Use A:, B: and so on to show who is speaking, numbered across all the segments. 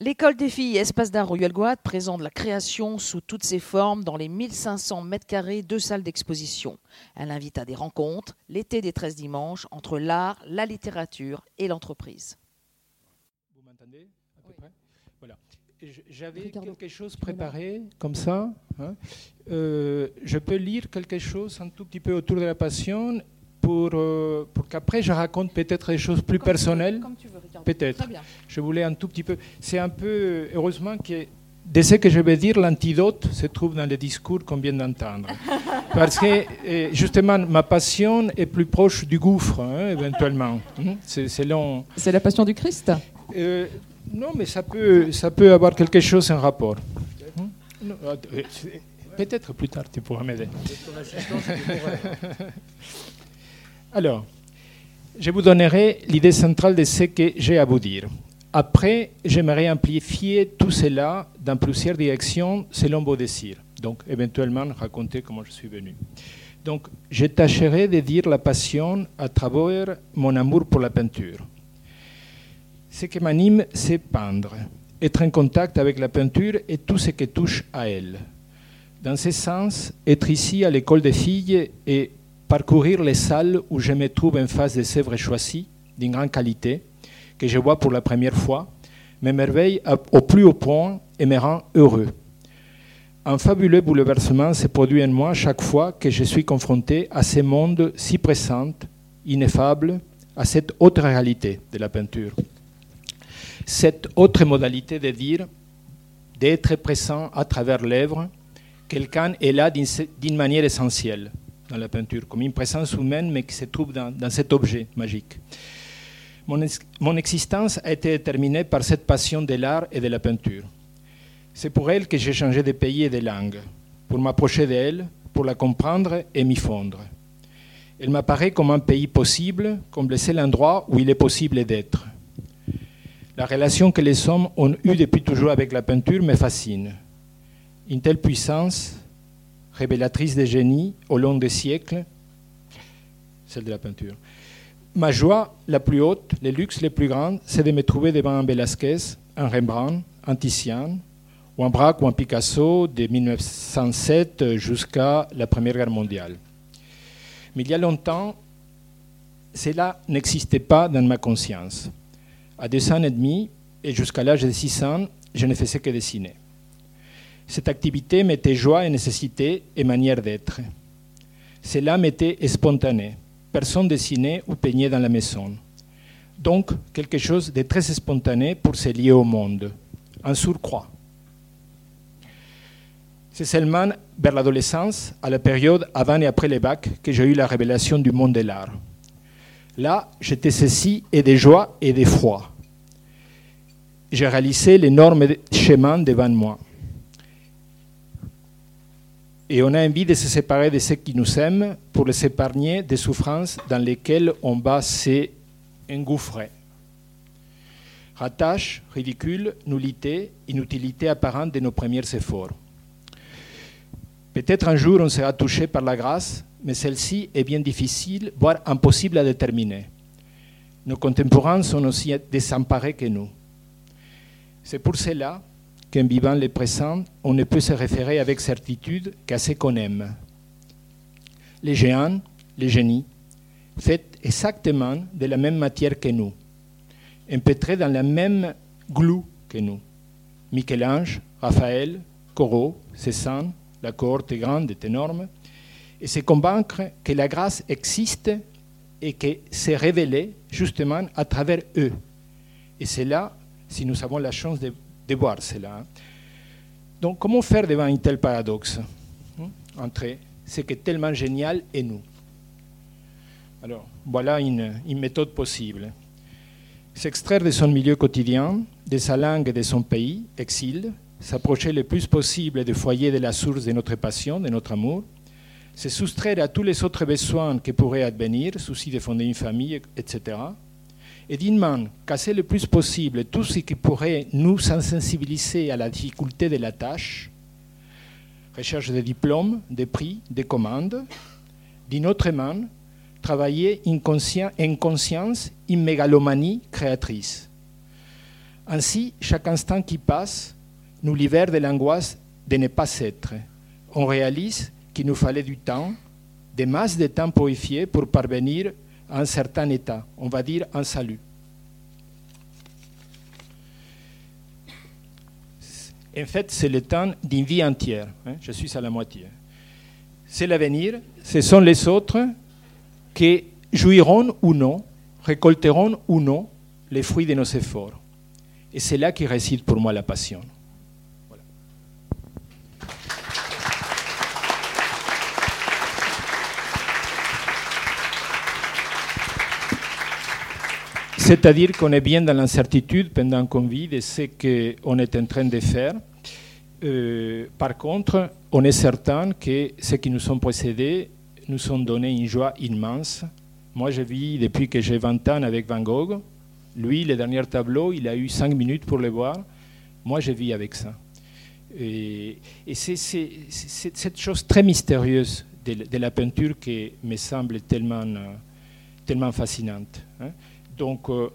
A: L'école des filles Espace d'art Royal-Guad présente la création sous toutes ses formes dans les 1500 mètres carrés de salles d'exposition. Elle invite à des rencontres, l'été des 13 dimanches, entre l'art, la littérature et l'entreprise.
B: Vous m'entendez à peu près? Voilà. J'avais quelque chose préparé comme ça. Hein. Euh, je peux lire quelque chose un tout petit peu autour de la passion pour, euh, pour qu'après je raconte peut-être des choses plus personnelles. Peut-être. Je voulais un tout petit peu. C'est un peu, heureusement, que de ce que je vais dire, l'antidote se trouve dans le discours qu'on vient d'entendre. Parce que, euh, justement, ma passion est plus proche du gouffre, hein, éventuellement. Hein.
C: C'est la passion du Christ
B: euh, Non, mais ça peut, ça peut avoir quelque chose en rapport. Hein? Peut-être plus tard, tu pourras m'aider. Alors, je vous donnerai l'idée centrale de ce que j'ai à vous dire. Après, j'aimerais amplifier tout cela dans plusieurs directions selon vos désirs. Donc, éventuellement, raconter comment je suis venu. Donc, je tâcherai de dire la passion à travers mon amour pour la peinture. Ce qui m'anime, c'est peindre, être en contact avec la peinture et tout ce qui touche à elle. Dans ce sens, être ici à l'école des filles et parcourir les salles où je me trouve en face des œuvres choisies d'une grande qualité, que je vois pour la première fois, m'émerveille au plus haut point et me rend heureux. Un fabuleux bouleversement se produit en moi chaque fois que je suis confronté à ce monde si présent, ineffable, à cette autre réalité de la peinture. Cette autre modalité de dire, d'être présent à travers l'œuvre, quelqu'un est là d'une manière essentielle dans la peinture, comme une présence humaine, mais qui se trouve dans, cet objet magique. Mon, mon, existence a été déterminée par cette passion de l'art et de la peinture. C'est pour elle que j'ai changé de pays et de langue, pour m'approcher d'elle, pour la comprendre et m'y fondre. Elle m'apparaît comme un pays possible, comme le seul endroit où il est possible d'être. La relation que les hommes ont eue depuis toujours avec la peinture me fascine. Une telle puissance, révélatrice de génie au long des siècles, celle de la peinture. Ma joie la plus haute, le luxe le plus grand, c'est de me trouver devant un Velázquez, un Rembrandt, un Titian, ou un Braque ou un Picasso de 1907 jusqu'à la Première Guerre mondiale. Mais il y a longtemps, cela n'existait pas dans ma conscience. À deux ans et demi, et jusqu'à l'âge de six ans, je ne faisais que dessiner. Cette activité mettait joie et nécessité et manière d'être. Cela m'était spontané. Personne dessinait ou peignait dans la maison. Donc, quelque chose de très spontané pour se lier au monde. Un surcroît. C'est seulement vers l'adolescence, à la période avant et après les bacs, que j'ai eu la révélation du monde de l'art. Là, j'étais ceci et de joie et d'effroi. J'ai réalisé l'énorme chemin devant moi et on a envie de se séparer de ceux qui nous aiment pour les épargner des souffrances dans lesquelles on va s'engouffrer. Rattache, ridicule, nullité, inutilité apparente de nos premiers efforts. Peut-être un jour on sera touché par la grâce, mais celle-ci est bien difficile, voire impossible à déterminer. Nos contemporains sont aussi désemparés que nous. C'est pour cela vivant le présent, on ne peut se référer avec certitude qu'à ce qu'on aime. Les géants, les génies, faits exactement de la même matière que nous, empêtrés dans la même glue que nous. Michel-Ange, Raphaël, Corot, Cézanne, la cohorte est grande, est énorme, et se convaincre que la grâce existe et que c'est révélé justement à travers eux. Et c'est là, si nous avons la chance de de voir cela. Donc, comment faire devant un tel paradoxe hein, entre ce qui est tellement génial et nous Alors, voilà une, méthode possible. S'extraire de son milieu quotidien, de sa langue et de son pays, exil, s'approcher le plus possible du foyer de la source de notre passion, de notre amour, se soustraire à tous les autres besoins qui pourraient advenir, souci de fonder une famille, etc., et main, casser le plus possible tout ce qui pourrait nous sensibiliser à la difficulté de la tâche, recherche de diplômes, de prix, de commandes, d'une autre main, travailler en conscience, une mégalomanie créatrice. Ainsi, chaque instant qui passe nous libère de l'angoisse de ne pas être. On réalise qu'il nous fallait du temps, des masses de temps purifiés pour parvenir un certain état, on va dire un salut. En fait, c'est le temps d'une vie entière. Hein. Je suis à la moitié. C'est l'avenir, ce sont les autres qui jouiront ou non, récolteront ou non les fruits de nos efforts. Et c'est là qui réside pour moi la passion. C'est-à-dire qu'on est bien dans l'incertitude pendant qu'on vit de ce qu'on est en train de faire. Euh, par contre, on est certain que ceux qui nous sont précédés nous ont donné une joie immense. Moi, je vis depuis que j'ai 20 ans avec Van Gogh. Lui, le dernier tableau, il a eu 5 minutes pour le voir. Moi, je vis avec ça. Et, c'est cette chose très mystérieuse de, la peinture qui me semble tellement, euh, fascinante. Hein. Donc, euh,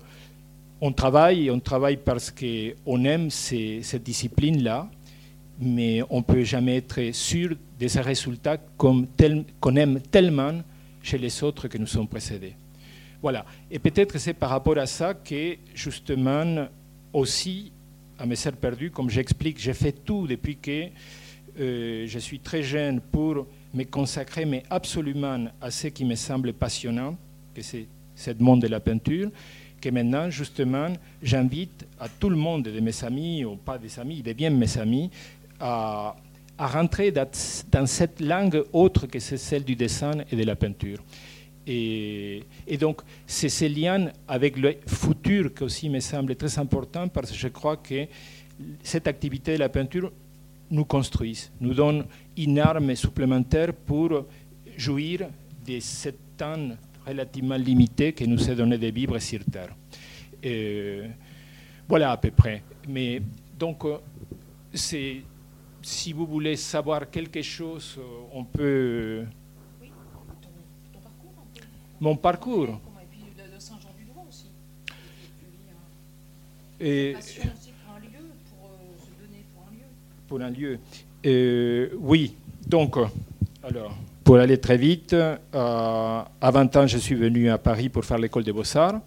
B: on travaille, on travaille parce qu'on aime cette discipline-là, mais on ne peut jamais être sûr de ces résultats qu'on aime tellement chez les autres que nous sommes précédés. Voilà. Et peut-être c'est par rapport à ça que, justement, aussi, à mes sœurs perdues, comme j'explique, j'ai fait tout depuis que euh, je suis très jeune pour me consacrer, mais absolument à ce qui me semble passionnant, que c'est ce monde de la peinture, que maintenant, justement, j'invite à tout le monde, de mes amis, ou pas des amis, de bien mes amis, à, rentrer dans, cette langue autre que celle du dessin et de la peinture. Et, donc, c'est ce lien avec le futur qui aussi me semble très important parce que je crois que cette activité de la peinture nous construit, nous donne une arme supplémentaire pour jouir de cet temps relativement limité que nous est donné de vivre sur Terre. voilà à peu près. Mais donc, euh, c'est, si vous voulez savoir quelque chose, euh, on peut. Oui, ton, parcours un peu. Mon parcours. Et puis de, Saint-Jean-du-Droit aussi. Et, aussi pour un lieu, pour euh, se donner pour un lieu. Pour un lieu. oui, donc, alors. Pour aller très vite, euh, à 20 ans, je suis venu à Paris pour faire l'école des beaux-arts.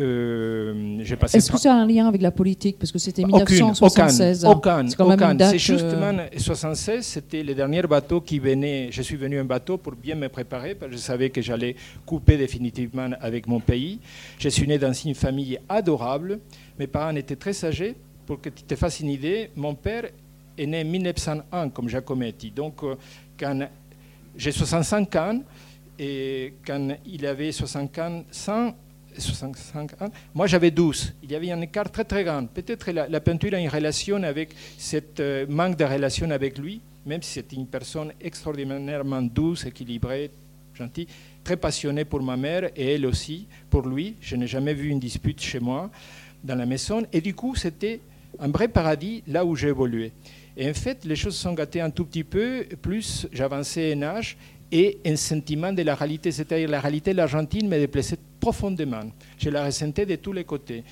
C: Euh, Est-ce que ça a un lien avec la politique? Parce que c'était 1976.
B: Aucun, aucun. C'est justement 76, c'était le dernier bateau qui venait. Je suis venu en bateau pour bien me préparer, parce que je savais que j'allais couper définitivement avec mon pays. Je suis né dans une famille adorable. Mes parents étaient très âgés. Pour que tu te fasses une idée, mon père est né en 1901 comme Giacometti. Donc, euh, quand j'ai 65 ans, et quand il avait 65 ans, 65 ans, moi j'avais 12. Il y avait un écart très très grand. Peut-être la, la, peinture a une relation avec cette euh, manque de relation avec lui, même si c'est une personne extraordinairement douce, équilibrée, gentille, très passionnée pour ma mère et elle aussi pour lui. Je n'ai jamais vu une dispute chez moi dans la maison. Et du coup, c'était un vrai paradis là où j'ai évolué. Et en fait, les choses sont gâtées un tout petit peu, plus j'avançais en âge et un sentiment de la réalité, c'est-à-dire la réalité de l'Argentine me déplaisait profondément. Je la ressentais de tous les côtés.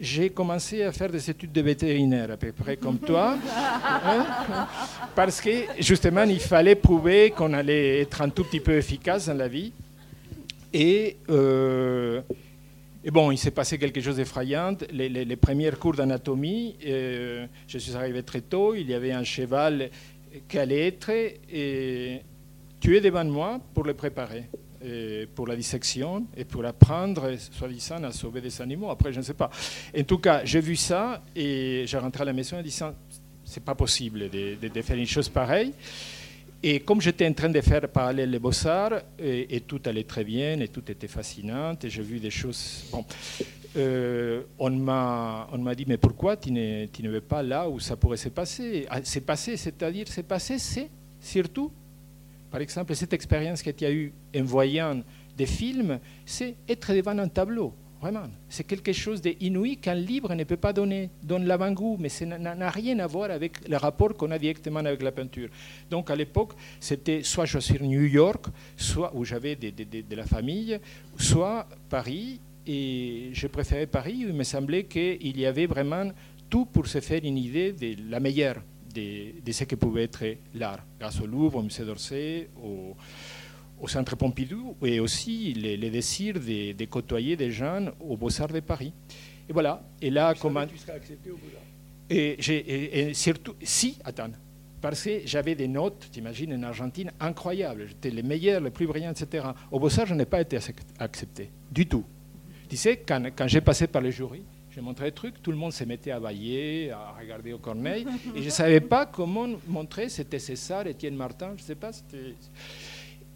B: J'ai commencé à faire des études de vétérinaire, à peu près comme toi, hein, parce que justement, il fallait prouver qu'on allait être un tout petit peu efficace dans la vie. Et euh, et bon, il s'est passé quelque chose d'effrayant. Les, premiers cours d'anatomie, euh, je suis arrivé très tôt, il y avait un cheval qui allait être tué devant moi pour le préparer, pour la dissection et pour apprendre, soi-disant, à sauver des animaux. Après, je ne sais pas. En tout cas, j'ai vu ça et j'ai rentré à la maison en disant, c'est pas possible de faire une chose pareille. Et comme j'étais en train de faire parallèle les beaux-arts, et, tout allait très bien, et tout était fascinant, et j'ai vu des choses... Bon, euh, on m'a dit, mais pourquoi tu ne, tu vas pas là où ça pourrait se passer? Ah, C'est passé, c'est-à-dire, c'est passé, c'est surtout, par exemple, cette expérience que tu as eue en voyant des films, c'est être devant un tableau. Vraiment, c'est quelque chose d'inouï qu'un livre ne peut pas donner, donne l'avant-goût, mais ça n'a rien à voir avec le rapport qu'on a directement avec la peinture. Donc à l'époque, c'était soit je suis New York, soit où j'avais de, la famille, soit Paris, et je préférais Paris où il me semblait qu'il y avait vraiment tout pour se faire une idée de la meilleure de, de ce que pouvait être l'art, grâce au Louvre, au musée d'Orsay, au, au, Centre Pompidou, et aussi le, le désir de, de, côtoyer des gens au Beaux-Arts de Paris. Et voilà, et là, comment...
D: Tu serais accepté au Beaux-Arts?
B: Et, et, et, surtout, si, attends, parce que j'avais des notes, t'imagines, en Argentine, incroyables. J'étais les meilleurs, les plus brillants, etc. Au Beaux-Arts, je n'ai pas été accepté, du tout. Tu sais, quand, quand j'ai passé par les jurys, j'ai montré des trucs, tout le monde se mettait à bailler, à regarder au corneille, et je ne savais pas comment montrer, c'était César, Étienne Martin, je ne sais pas.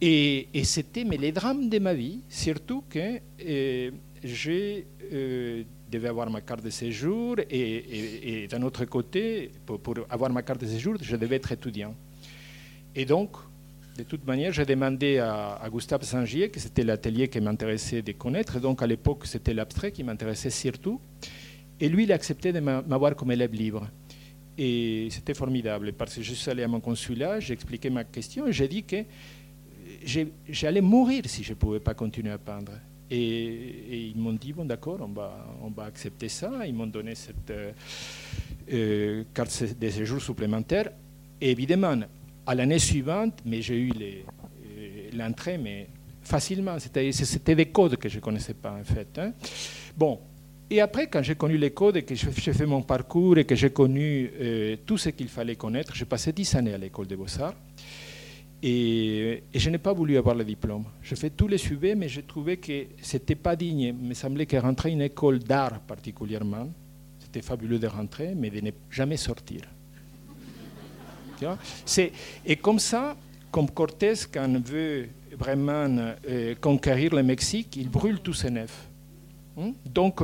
B: Et, c'était mais les drames de ma vie, surtout que euh, je euh, devais avoir ma carte de séjour, et, d'un autre côté, pour, pour, avoir ma carte de séjour, je devais être étudiant. Et donc, de toute manière, j'ai demandé à, à Gustave Sangier, que c'était l'atelier qui m'intéressait de connaître. Donc, à l'époque, c'était l'abstrait qui m'intéressait surtout. Et lui, il a accepté de m'avoir comme élève libre. Et c'était formidable, parce que je suis allé à mon consulat, j'ai expliqué ma question, et j'ai dit que j'allais mourir si je ne pouvais pas continuer à peindre. Et, ils m'ont dit, bon d'accord, on va, on va accepter ça. Ils m'ont donné cette euh, euh, carte de séjour supplémentaire. Et évidemment, à l'année suivante, mais j'ai eu l'entrée, mais facilement. C'était des codes que je ne connaissais pas, en fait. Hein. Bon, et après, quand j'ai connu les codes et que j'ai fait mon parcours et que j'ai connu euh, tout ce qu'il fallait connaître, j'ai passé dix années à l'école des Beaux-Arts. Et, je n'ai pas voulu avoir le diplôme. J'ai fait tous les sujets, mais j'ai trouvé que ce n'était pas digne. Il me semblait que rentrer une école d'art particulièrement, c'était fabuleux de rentrer, mais de ne jamais sortir. Et comme ça, comme Cortés, quand veut vraiment euh, conquérir le Mexique, il brûle tous ses nefs. Hein? Donc,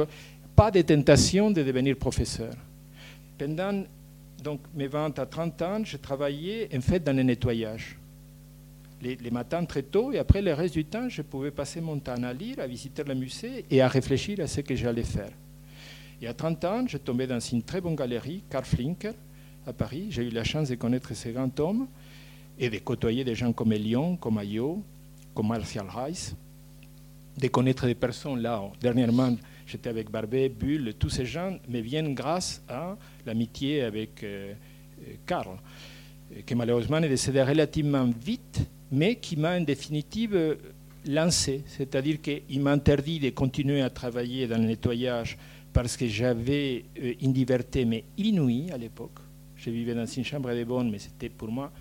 B: pas de tentation de devenir professeur. Pendant donc, mes 20 à 30 ans, je travaillais en fait dans le nettoyage. Les, matins très tôt, et après le reste du temps, je pouvais passer mon temps à lire, à visiter le musée et à réfléchir à ce que j'allais faire. Et à 30 ans, je tombais dans une très bonne galerie, Karl Flinker, à Paris. J'ai eu la chance de connaître ces grands hommes et de côtoyer des gens comme Elion, comme Ayot, comme Martial Rice, de connaître des personnes là. Dernièrement, j'étais avec Barbet, Bull, tous ces gens me viennent grâce à l'amitié avec euh, Karl, qui malheureusement est décédé relativement vite, mais qui m'a en définitive lancé. C'est-à-dire qu'il m'a interdit de continuer à travailler dans le nettoyage parce que j'avais euh, une liberté mais inouïe à l'époque. Je vivais dans une chambre de bonne, mais c'était pour moi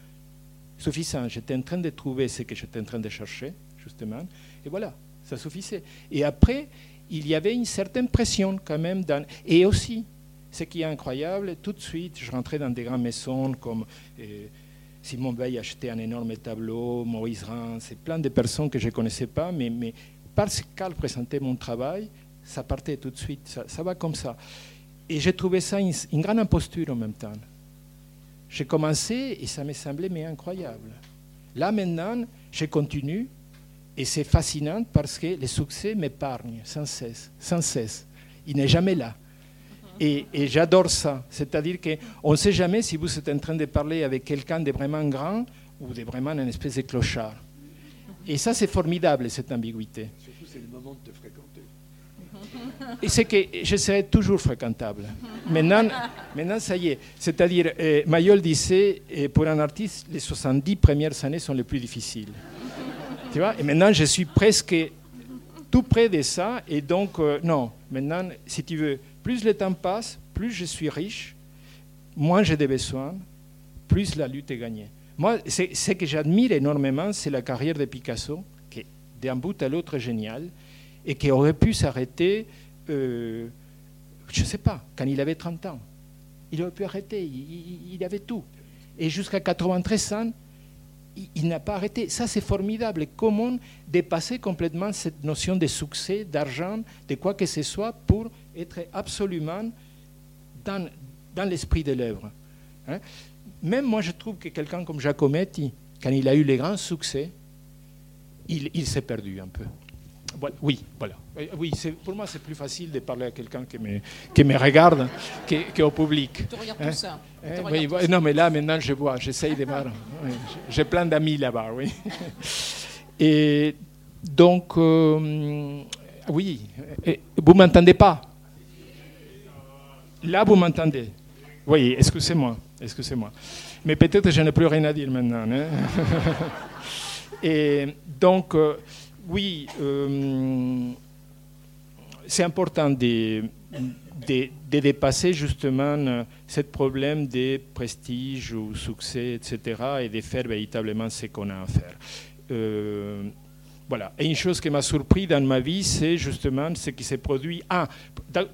B: suffisant. J'étais en train de trouver ce que j'étais en train de chercher, justement. Et voilà, ça suffisait. Et après, il y avait une certaine pression quand même. Et aussi, ce qui est incroyable, tout de suite, je rentrais dans des grandes maisons comme euh, Simon Veil achetait un énorme tableau, Maurice Rance, et plein de personnes que je ne connaissais pas, mais, parce qu'elle présentait mon travail, ça partait tout de suite, ça, va comme ça. Et j'ai trouvé ça une, une grande imposture en même temps. J'ai commencé et ça me semblait mais incroyable. Là maintenant, je continue et c'est fascinant parce que le succès m'épargne sans cesse, sans cesse. Il n'est jamais là. Et, et j'adore ça. C'est-à-dire qu'on ne sait jamais si vous êtes en train de parler avec quelqu'un de vraiment grand ou de vraiment une espèce de clochard. Et ça, c'est formidable, cette ambiguïté.
D: Surtout, c'est le moment de te fréquenter.
B: Et c'est que je serai toujours fréquentable. Maintenant, maintenant ça y est. C'est-à-dire, euh, Mayol disait, euh, pour un artiste, les 70 premières années sont les plus difficiles. tu vois? Et maintenant, je suis presque tout près de ça. Et donc, euh, non, maintenant, si tu veux, plus le temps passe, plus je suis riche, moins j'ai des besoins, plus la lutte est gagnée. Moi, ce que j'admire énormément, c'est la carrière de Picasso, qui est d'un bout à l'autre géniale et qui aurait pu s'arrêter, euh, je ne sais pas, quand il avait 30 ans. Il aurait pu arrêter, il, avait tout. Et jusqu'à 93 ans, il, il n'a pas arrêté. Ça, c'est formidable. Comment dépasser complètement cette notion de succès, d'argent, de quoi que ce soit, pour être absolument dans, dans l'esprit de l'œuvre. Hein? Même moi, je trouve que quelqu'un comme Giacometti, quand il a eu les grands succès, il, il s'est perdu un peu. Oui, voilà. Oui, pour moi, c'est plus facile de parler à quelqu'un qui me, qui me regarde qu'au public.
C: Tu regardes tout ça.
B: Hein, oui, non, mais là, maintenant, je vois, j'essaye de voir. J'ai plein d'amis là-bas, oui. Et donc, euh, Oui, vous m'entendez pas? Là, vous m'entendez Oui, excusez-moi, excusez-moi. Mais peut-être je n'ai plus rien à dire maintenant. Hein. Et donc, euh, oui, euh, c'est important de, de, dépasser justement euh, ce problème de prestige ou succès, etc., et de faire véritablement ce qu'on a à faire. Voilà. Et une chose qui m'a surpris dans ma vie, c'est justement ce qui s'est produit. Ah,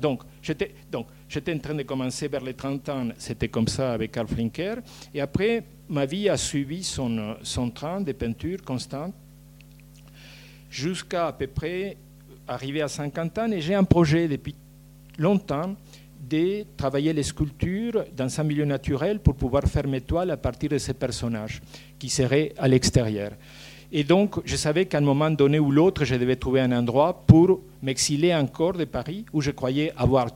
B: donc, j'étais, donc, j'étais en train de commencer vers les 30 ans, c'était comme ça avec Karl Flinker. Et après, ma vie a suivi son, son train de peinture constante jusqu'à à peu près arriver à 50 ans. Et j'ai un projet depuis longtemps de travailler les sculptures dans un milieu naturel pour pouvoir faire mes toiles à partir de ces personnages qui seraient à l'extérieur. Et donc, je savais qu'à un moment donné ou l'autre, je devais trouver un endroit pour m'exiler encore de Paris, où je croyais avoir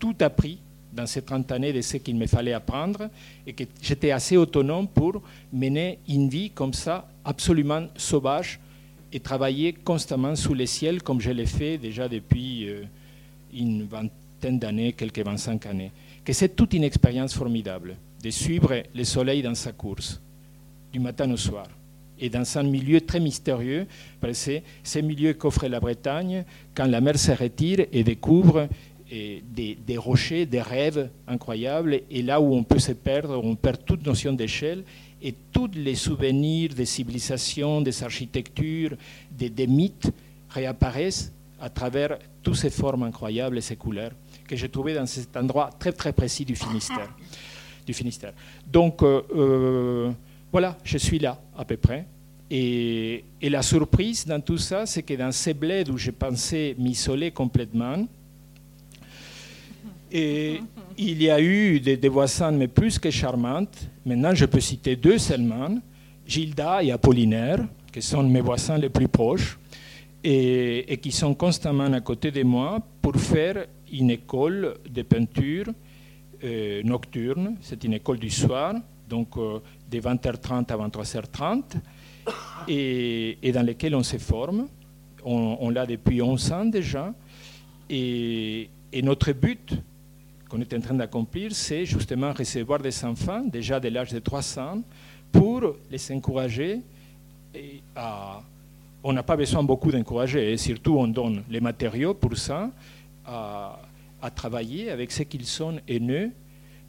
B: tout appris dans ces 30 années de ce qu'il me fallait apprendre, et que j'étais assez autonome pour mener une vie comme ça, absolument sauvage, et travailler constamment sous les ciels, comme je l'ai fait déjà depuis euh, une vingtaine d'années, quelques 25 années. Que c'est toute une expérience formidable de suivre le soleil dans sa course, du matin au soir et dans un milieu très mystérieux, parce que c'est ce milieu qu'offre la Bretagne quand la mer se retire et découvre des, des, rochers, des rêves incroyables, et là où on peut se perdre, on perd toute notion d'échelle, et tous les souvenirs des civilisations, des architectures, des, mythes réapparaissent à travers toutes ces formes incroyables et ces couleurs que j'ai trouvées dans cet endroit très très précis du Finistère. Du Finistère. Donc, euh, euh, voilà, je suis là à peu près. Et, la surprise dans tout ça, c'est que dans ces bleds où je pensais m'isoler complètement, et il y a eu des, voisins, mais plus que charmantes. Maintenant, je peux citer deux seulement, Gilda et Apollinaire, qui sont mes voisins les plus proches, et, qui sont constamment à côté de moi pour faire une école de peinture euh, nocturne. C'est une école du soir, donc euh, de 20h30 à 23h30, et, dans lesquels on se forme. On, l'a depuis 11 ans déjà. Et, notre but qu'on est en train d'accomplir, c'est justement recevoir des enfants, déjà de l'âge de 3 ans, pour les encourager. On n'a pas besoin beaucoup d'encourager, et surtout on donne les matériaux pour ça, à, à travailler avec ce qu'ils sont haineux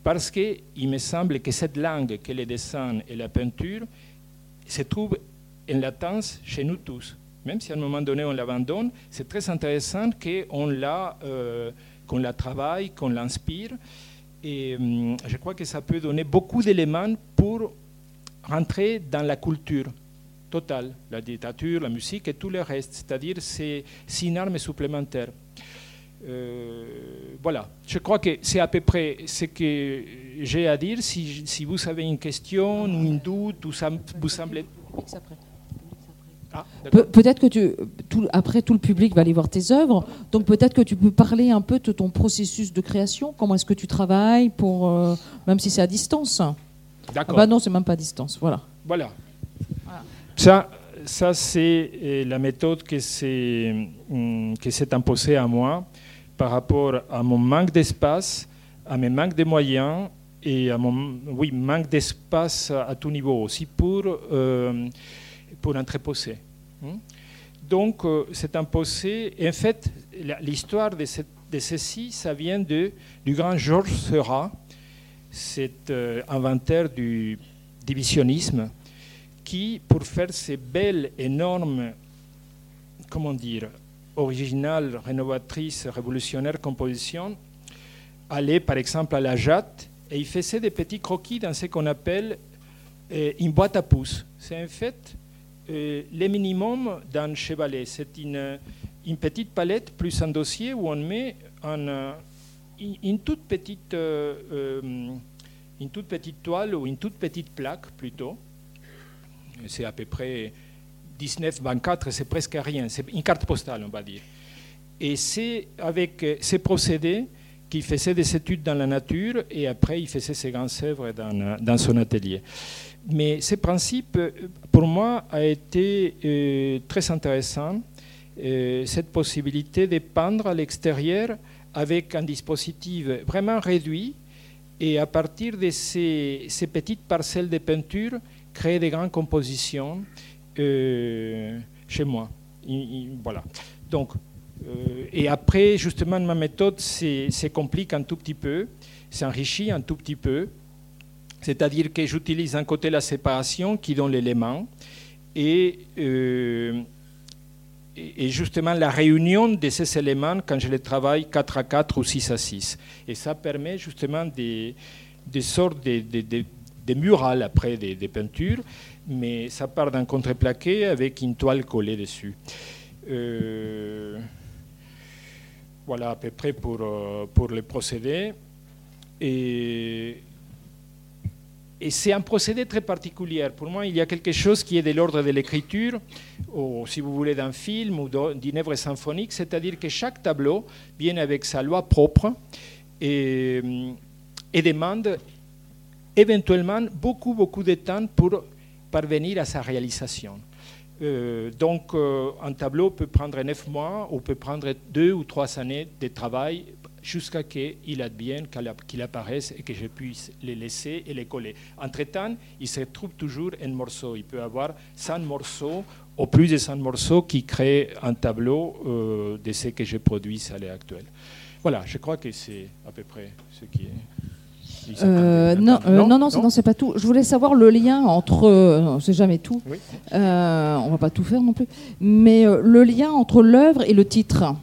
B: parce qu'il me semble que cette langue, que le dessin et la peinture, se trouve en latence chez nous tous. Même si à un moment donné on l'abandonne, c'est très intéressant qu'on la, euh, qu'on la travaille, qu'on l'inspire. Et hum, je crois que ça peut donner beaucoup d'éléments pour rentrer dans la culture totale, la littérature, la musique et tout le reste. C'est-à-dire c'est une arme supplémentaire. Euh, voilà, je crois que c'est à peu près ce que j'ai à dire. Si, si, vous avez une question ou un doute, ou ça vous semble...
C: Ah, peut-être que tu, tout, après tout le public va aller voir tes œuvres, donc peut-être que tu peux parler un peu de ton processus de création. Comment est-ce que tu travailles pour, euh, même si c'est à distance? D'accord. Ah bah non, c'est même pas à distance. Voilà.
B: Voilà. Ça, ça c'est euh, la méthode que c'est hum, que s'est imposée à moi par rapport à mon manque d'espace, à mes manques de moyens et à mon oui, manque d'espace à tout niveau aussi pour, euh, pour entreposer. Hmm? Donc, euh, c'est imposé. Et en fait, l'histoire de, de, ceci, ça vient de, du grand Georges Seurat, cet euh, inventaire du divisionnisme, qui, pour faire ces belles, énormes, comment dire, originale, rénovatrice, révolutionnaire composition, allait par exemple à la jatte et il faisait des petits croquis dans ce qu'on appelle euh, une boîte à pouces. C'est en fait euh, le minimum d'un chevalet. C'est une, petite palette plus un dossier où on met euh, toute petite, une toute petite toile ou une toute petite plaque plutôt. C'est à peu près 19-24, c'est presque rien, c'est une carte postale, on va dire. Et c'est avec euh, ces procédés qu'il faisait des études dans la nature et après il faisait ses grandes œuvres dans, euh, son atelier. Mais ce principe, euh, pour moi, a été très intéressant cette possibilité de peindre à l'extérieur avec un dispositif vraiment réduit et à partir de ces, petites parcelles de peinture, créer des grandes compositions chez moi. voilà. Donc, euh, et après, justement, ma méthode se complique un tout petit peu, s'enrichit un tout petit peu. C'est-à-dire que j'utilise d'un côté la séparation qui donne l'élément et, euh, et justement la réunion de ces éléments quand je les travaille 4 à 4 ou 6 à 6. Et ça permet justement des, sortes de, murales après des, peintures, mais ça part d'un contreplaqué avec une toile collée dessus. Euh, voilà à peu près pour, euh, pour le procédé. Et, et c'est un procédé très particulier. Pour moi, il y a quelque chose qui est de l'ordre de l'écriture, ou si vous voulez d'un film ou d'une œuvre symphonique, c'est-à-dire que chaque tableau vient avec sa loi propre et, et demande éventuellement beaucoup, beaucoup de temps pour parvenir à sa réalisation. Euh, donc, euh, un tableau peut prendre neuf mois ou peut prendre deux ou trois années de travail jusqu'à qu'il advienne qu'il apparaisse et que je puisse les laisser et les coller. Entre-temps, il se trouve toujours un morceau. Il peut avoir 100 morceaux ou plus de 100 morceaux qui créent un tableau euh, de ce que je produis à l'heure actuelle. Voilà, je crois que c'est à peu près ce qui est.
C: Euh, non, euh, non, non, non, c'est pas tout. Je voulais savoir le lien entre, euh, c'est jamais tout, oui. euh, on va pas tout faire non plus, mais le lien entre l'œuvre et le titre.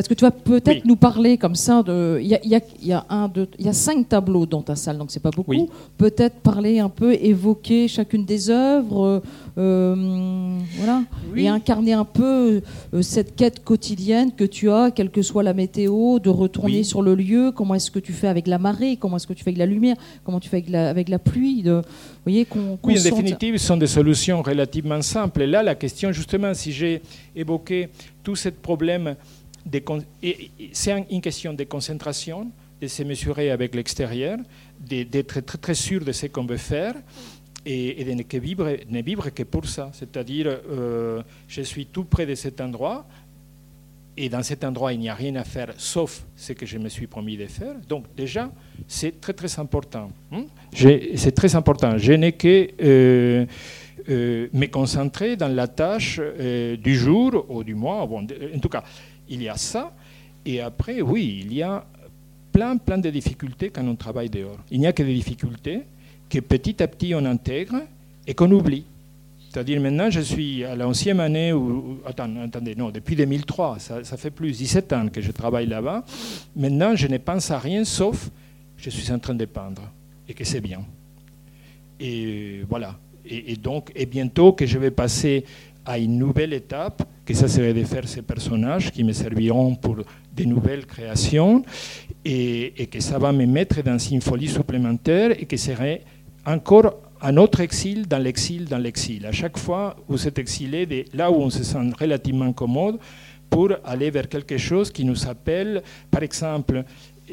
C: Parce que tu vas peut-être nous parler comme ça de. Il y a, y, a, y, a un, deux, y a cinq tableaux dans ta salle, donc c'est pas beaucoup. Peut-être parler un peu, évoquer chacune des œuvres, euh, voilà, et incarner un peu euh, cette quête quotidienne que tu as, quelle que soit la météo, de retourner sur le lieu. Comment est-ce que tu fais avec la marée? Comment est-ce que tu fais avec la lumière? Comment tu fais avec la, avec la pluie? De, vous voyez, qu'on,
B: Oui, en définitive, ce sont des solutions relativement simples. Et là, la question, justement, si j'ai évoqué tout ce problème c'est une question de concentration, de se mesurer avec l'extérieur, d'être très, sûr de ce qu'on veut faire et, de ne vivre, que pour ça. C'est-à-dire, euh, je suis tout près de cet endroit et dans cet endroit, il n'y a rien à faire sauf ce que je me suis promis de faire. Donc déjà, c'est très très important. Hein. C'est très important. Je n'ai que euh, euh, me concentrer dans la tâche du jour ou du mois. En tout cas, il y a ça. Et après, oui, il y a plein, plein de difficultés quand on travaille dehors. Il n'y a que des difficultés que petit à petit on intègre et qu'on oublie. C'est-à-dire maintenant, je suis à l'ancienne année, où, attendez, non, depuis 2003, ça, fait plus 17 ans que je travaille là-bas. Maintenant, je ne pense à rien sauf je suis en train de peindre et que c'est bien. Et voilà. Et, donc, et bientôt que je vais passer à une nouvelle étape, que ça serait de faire ces personnages qui me serviront pour de nouvelles créations, et, que ça va me mettre dans une folie supplémentaire et que serait encore un autre exil dans l'exil dans l'exil. À chaque fois, vous êtes exilé de là où on se sent relativement commode pour aller vers quelque chose qui nous appelle, par exemple,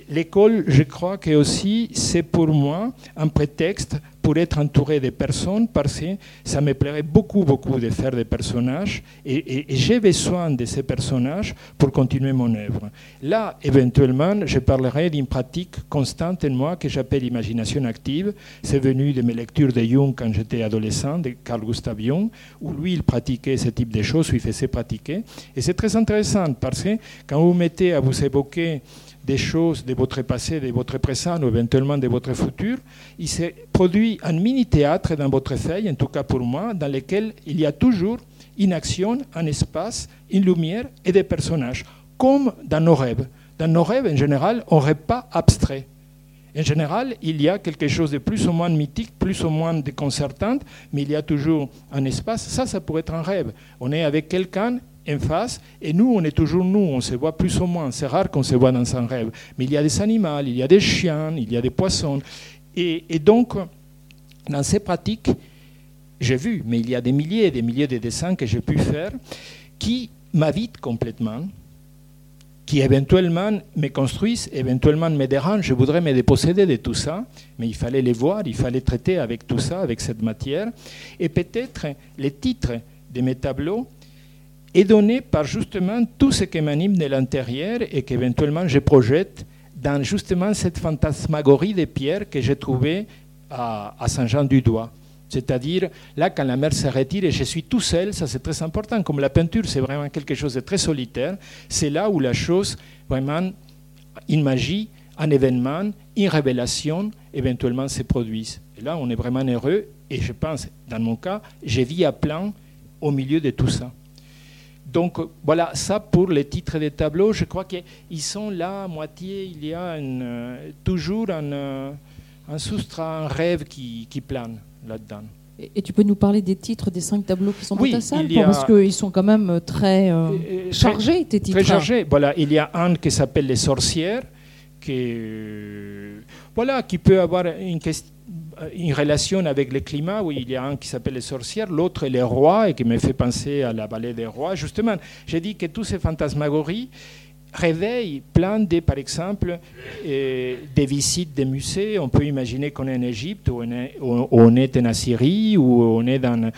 B: l'école, je crois que aussi c'est pour moi un prétexte pour être entouré de personnes parce que ça me plairait beaucoup, beaucoup de faire des personnages et, j'ai besoin de ces personnages pour continuer mon œuvre. Là, éventuellement, je parlerai d'une pratique constante en moi que j'appelle imagination active. C'est venu de mes lectures de Jung quand j'étais adolescent, de Carl Gustav Jung, où lui, il pratiquait ce type de choses, où il faisait pratiquer. Et c'est très intéressant parce que quand vous mettez à vous évoquer des choses de votre passé, de votre présent ou éventuellement de votre futur, il se produit un mini-théâtre dans votre feuille, en tout cas pour moi, dans lequel il y a toujours une action, un espace, une lumière et des personnages, comme dans nos rêves. Dans nos rêves, en général, on ne rêve pas abstrait. En général, il y a quelque chose de plus ou moins mythique, plus ou moins déconcertant, mais il y a toujours un espace. Ça, ça pourrait être un rêve. On est avec quelqu'un en face, et nous, on est toujours nous, on se voit plus ou moins. C'est rare qu'on se voit dans un rêve. Mais il y a des animaux, il y a des chiens, il y a des poissons. Et, donc, dans ces pratiques, j'ai vu, mais il y a des milliers et des milliers de dessins que j'ai pu faire qui m'habitent complètement, qui éventuellement me construisent, éventuellement me dérangent. Je voudrais me déposséder de tout ça, mais il fallait les voir, il fallait traiter avec tout ça, avec cette matière. Et peut-être les titres de mes tableaux est donné par justement tout ce qui m'anime de l'intérieur et qu'éventuellement je projette dans justement cette fantasmagorie des pierres que j'ai trouvée à, Saint-Jean-du-Doigt. C'est-à-dire, là, quand la mer se retire et je suis tout seul, ça c'est très important. Comme la peinture, c'est vraiment quelque chose de très solitaire, c'est là où la chose, vraiment, une magie, un événement, une révélation, éventuellement se produisent. Et là, on est vraiment heureux. Et je pense, dans mon cas, j'ai vis à plein au milieu de tout ça. Donc voilà, ça pour les titres des tableaux, je crois qu'ils sont là à moitié, il y a euh, toujours un, euh, un soustrait, un rêve qui, qui plane là-dedans.
C: Et, tu peux nous parler des titres des cinq tableaux qui sont dans ta salle Parce qu'ils sont quand même euh, très chargés, tes titres.
B: Très chargés. Voilà, il y a un qui s'appelle Les sorcières, qui, voilà, qui peut avoir une question une relation avec le climat, où il y a un qui s'appelle les sorcières, l'autre les rois, et qui me fait penser à la vallée des rois. Justement, j'ai dit que tous ces fantasmagories réveillent plein de, par exemple, euh, des visites des musées. On peut imaginer qu'on est en Égypte, ou on est, en Assyrie, ou on est dans,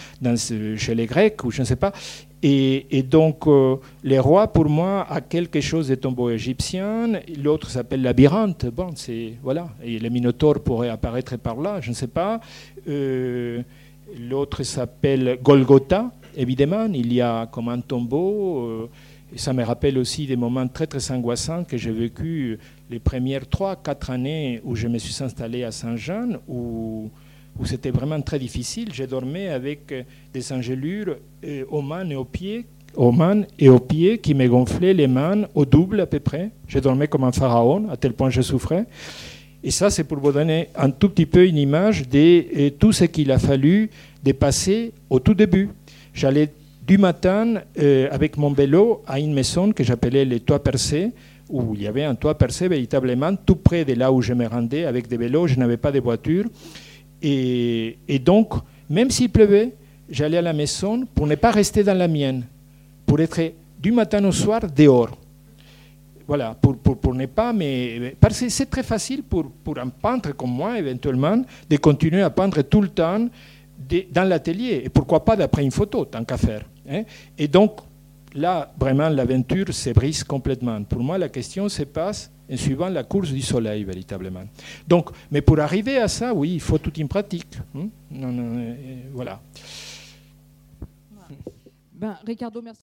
B: chez les Grecs, ou je ne sais pas. Et, donc, euh, les rois, pour moi, a quelque chose de tombeau égyptien. L'autre s'appelle labyrinthe. Bon, c'est voilà. Et le Minotaure pourrait apparaître par là, je ne sais pas. Euh, l'autre s'appelle Golgotha. Évidemment, il y a comme un tombeau. Euh, et ça me rappelle aussi des moments très très angoissants que j'ai vécu les premières trois, quatre années où je me suis installé à Saint-Jean, où où c'était vraiment très difficile. J'ai dormi avec euh, des engelures euh, aux mains et aux pieds, aux mains et aux pieds qui me gonflaient les mains au double à peu près. J'ai dormi comme un pharaon, à tel point je souffrais. Et ça, c'est pour vous donner un tout petit peu une image de euh, tout ce qu'il a fallu dépasser au tout début. J'allais du matin avec mon vélo à une maison que j'appelais les toits percés, où il y avait un toit percé véritablement tout près de là où je me rendais avec des vélos. Je n'avais pas de voiture. Et, donc, même s'il pleuvait, j'allais à la maison pour ne pas rester dans la mienne, pour être du matin au soir dehors. Voilà, pour, ne pas, mais parce que c'est très facile pour, pour un peintre comme moi, éventuellement, de continuer à peindre tout le temps dans l'atelier. Et pourquoi pas d'après une photo, tant qu'à faire. Hein. Et donc, là, vraiment, l'aventure se brise complètement. Pour moi, la question se passe en suivant la course du soleil, véritablement. Donc, mais pour arriver à ça, oui, il faut toute une pratique. Hein. non, euh, voilà.
C: Ben, Ricardo, merci.